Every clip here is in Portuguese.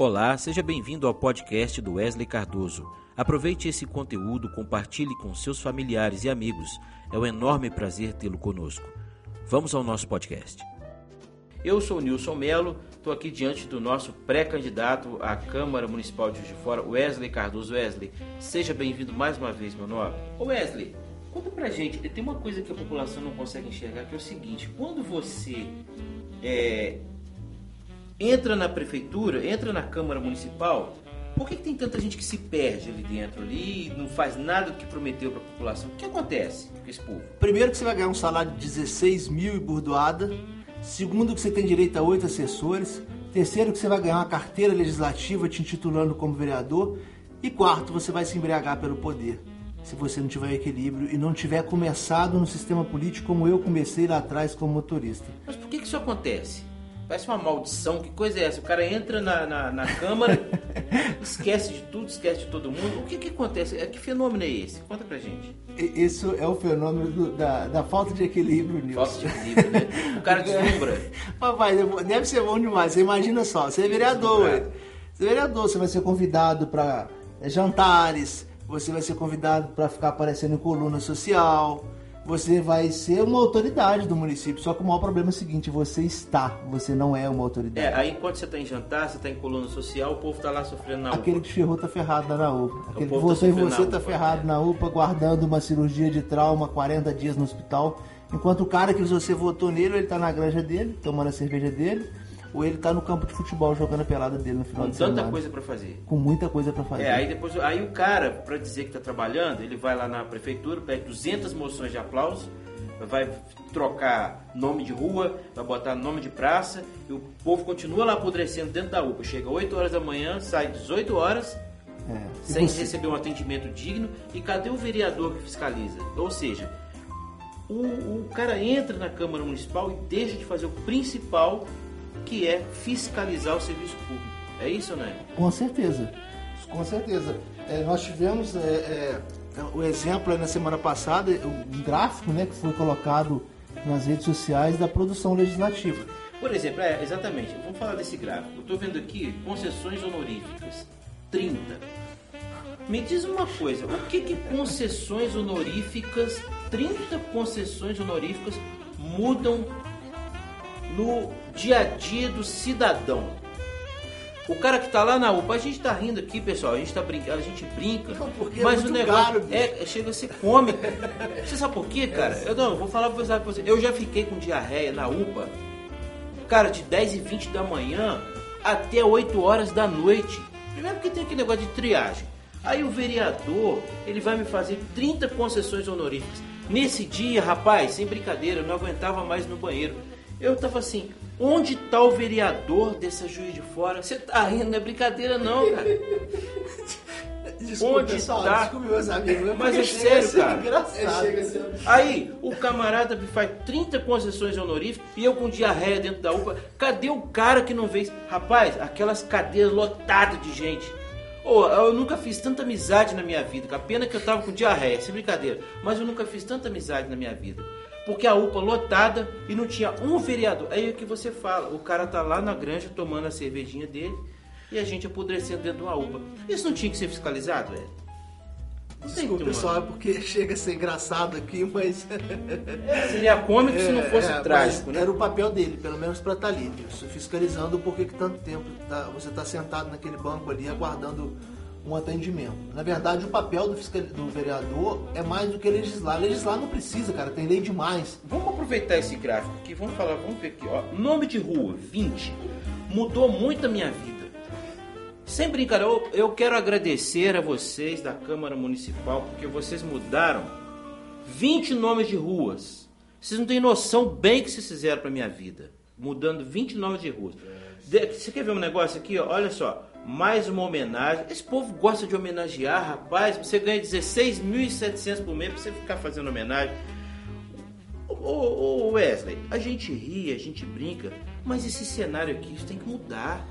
Olá, seja bem-vindo ao podcast do Wesley Cardoso. Aproveite esse conteúdo, compartilhe com seus familiares e amigos. É um enorme prazer tê-lo conosco. Vamos ao nosso podcast. Eu sou Nilson Melo, estou aqui diante do nosso pré-candidato à Câmara Municipal de Juiz de Fora, Wesley Cardoso. Wesley, seja bem-vindo mais uma vez, meu nome. Ô Wesley, conta pra gente, tem uma coisa que a população não consegue enxergar, que é o seguinte, quando você é, entra na prefeitura, entra na Câmara Municipal, por que, que, tem tanta gente que se perde ali dentro ali, não faz nada do que prometeu para a população? O que acontece com esse povo? Primeiro que você vai ganhar um salário de 16 mil e burdoada. Segundo que você tem direito a oito assessores. Terceiro que você vai ganhar uma carteira legislativa te intitulando como vereador. E quarto, você vai se embriagar pelo poder. Se você não tiver equilíbrio e não tiver começado no sistema político como eu comecei lá atrás como motorista. Mas por que, que isso acontece? Parece uma maldição. Que coisa é essa? O cara entra na, na, na Câmara, esquece de tudo, esquece de todo mundo. O que, que acontece? Que fenômeno é esse? Conta pra gente. Isso é o fenômeno do, da, da falta de equilíbrio, Nilson. Falta de equilíbrio, né? O cara deslumbra. Papai, deve ser bom demais. Você imagina só, você é vereador. Você é vereador, você vai ser convidado para jantares, você vai ser convidado para ficar aparecendo em coluna social você vai ser uma autoridade do município. Só que o maior problema é o seguinte: você está, você não é uma autoridade. É, aí enquanto você está em jantar, você está em coluna social, o povo está lá sofrendo na UPA. Aquele que ferrou está ferrado lá na UPA. Aquele que você tá e você está ferrado na UPA, guardando uma cirurgia de trauma 40 dias no hospital. Enquanto o cara que você votou nele, ele está na granja dele, tomando a cerveja dele ou ele tá no campo de futebol jogando a pelada dele no final Com de semana. Com tanta coisa para fazer. Com muita coisa para fazer. É, aí depois, aí o cara, para dizer que tá trabalhando, ele vai lá na prefeitura, pede 200 moções de aplauso, vai trocar nome de rua, vai botar nome de praça, e o povo continua lá apodrecendo dentro da UPA. Chega 8 horas da manhã, sai 18 horas, é. sem você... receber um atendimento digno, e cadê o vereador que fiscaliza? Ou seja, o, o cara entra na Câmara Municipal e deixa de fazer o principal que é fiscalizar o serviço público. É isso, né? Com certeza, com certeza. É, nós tivemos é, é, o exemplo na semana passada, um gráfico né, que foi colocado nas redes sociais da produção legislativa. Por exemplo, é, exatamente, vamos falar desse gráfico. Estou vendo aqui concessões honoríficas, 30. Me diz uma coisa, o que, que concessões honoríficas, 30 concessões honoríficas mudam no dia a dia do cidadão. O cara que tá lá na UPA, a gente tá rindo aqui, pessoal, a gente tá brincando, a gente brinca, não, é mas é o negócio caro, é, chega a ser cômico. você sabe por quê, cara? Eu não, vou falar pra você, eu já fiquei com diarreia na UPA, cara, de 10 e 20 da manhã até 8 horas da noite. Primeiro porque tem aquele negócio de triagem. Aí o vereador, ele vai me fazer 30 concessões honoríficas. Nesse dia, rapaz, sem brincadeira, eu não aguentava mais no banheiro. Eu tava assim, onde tá o vereador dessa juiz de fora? Você tá rindo, não é brincadeira não, cara. Desculpa, onde pessoal, tá? desculpe meus amigos. Mas é sério, cara. É, Aí, o camarada me faz 30 concessões honoríficas e eu com diarreia dentro da UPA. Cadê o cara que não veio? Rapaz, aquelas cadeiras lotadas de gente. Oh, eu nunca fiz tanta amizade na minha vida. A pena que eu tava com diarreia, sem brincadeira. Mas eu nunca fiz tanta amizade na minha vida porque a UPA lotada e não tinha um vereador. Aí é o que você fala, o cara tá lá na granja tomando a cervejinha dele e a gente apodrecendo dentro de uma UPA. Isso não tinha que ser fiscalizado, velho? Desculpa, pessoal, é porque chega a ser engraçado aqui, mas. É, seria cômico é, se não fosse é, trágico, né? Era o papel dele, pelo menos para estar tá ali, fiscalizando por que tanto tempo tá, você está sentado naquele banco ali aguardando um atendimento. Na verdade, o papel do, fiscal, do vereador é mais do que legislar. Legislar não precisa, cara, tem lei demais. Vamos aproveitar esse gráfico aqui, vamos falar, vamos ver aqui, ó. Nome de rua, 20. Mudou muito a minha vida. Sem brincadeira, eu, eu quero agradecer a vocês da Câmara Municipal, porque vocês mudaram 20 nomes de ruas. Vocês não têm noção bem que vocês fizeram para minha vida. Mudando 20 nomes de ruas. Você quer ver um negócio aqui? Ó? Olha só mais uma homenagem. Esse povo gosta de homenagear, rapaz. Você ganha 16.700 por mês para você ficar fazendo homenagem. Ô, Wesley, a gente ri, a gente brinca, mas esse cenário aqui isso tem que mudar.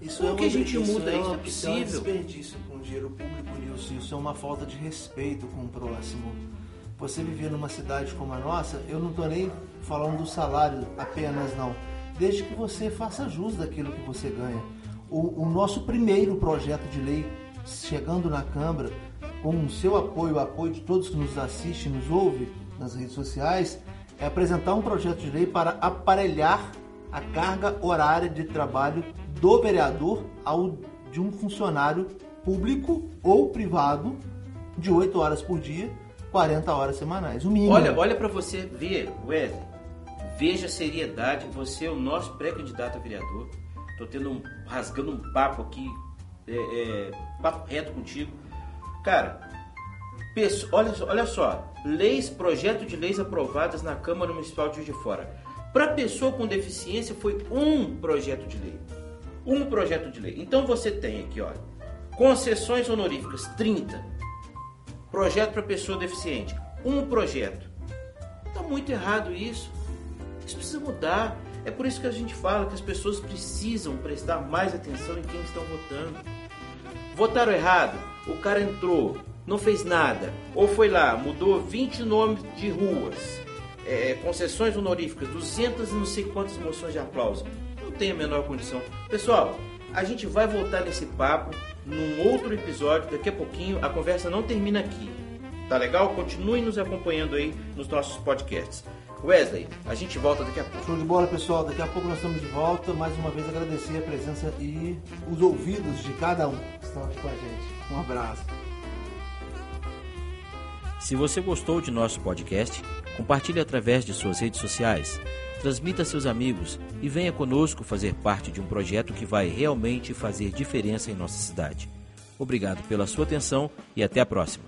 Isso Como é que a gente isso muda é isso? É possível. Isso é um desperdício com dinheiro público, Nilson. Isso é uma falta de respeito com o próximo. Você viver numa cidade como a nossa, eu não estou nem falando do salário apenas, não. Desde que você faça jus daquilo que você ganha o, o nosso primeiro projeto de lei chegando na Câmara, com o seu apoio, o apoio de todos que nos assistem, nos ouvem nas redes sociais, é apresentar um projeto de lei para aparelhar a carga horária de trabalho do vereador ao de um funcionário público ou privado de 8 horas por dia, 40 horas semanais, o mínimo. Olha, olha para você ver, Wesley. Veja a seriedade. Você é o nosso pré-candidato a vereador. Tô tendo um, rasgando um papo aqui, é, é, papo reto contigo. Cara, olha, olha só, leis, projeto de leis aprovadas na Câmara Municipal de de Fora. Para pessoa com deficiência foi um projeto de lei. Um projeto de lei. Então você tem aqui, olha, concessões honoríficas 30. Projeto para pessoa deficiente, um projeto. Está muito errado isso. Isso precisa mudar. É por isso que a gente fala que as pessoas precisam prestar mais atenção em quem estão votando. Votaram errado, o cara entrou, não fez nada, ou foi lá, mudou 20 nomes de ruas, é, concessões honoríficas, 200 e não sei quantas moções de aplauso. Não tem a menor condição. Pessoal, a gente vai voltar nesse papo num outro episódio, daqui a pouquinho. A conversa não termina aqui. Tá legal? Continue nos acompanhando aí nos nossos podcasts. Wesley, a gente volta daqui a pouco. Show de bola, pessoal. Daqui a pouco nós estamos de volta. Mais uma vez agradecer a presença e os ouvidos de cada um que estão aqui com a gente. Um abraço. Se você gostou de nosso podcast, compartilhe através de suas redes sociais, transmita a seus amigos e venha conosco fazer parte de um projeto que vai realmente fazer diferença em nossa cidade. Obrigado pela sua atenção e até a próxima.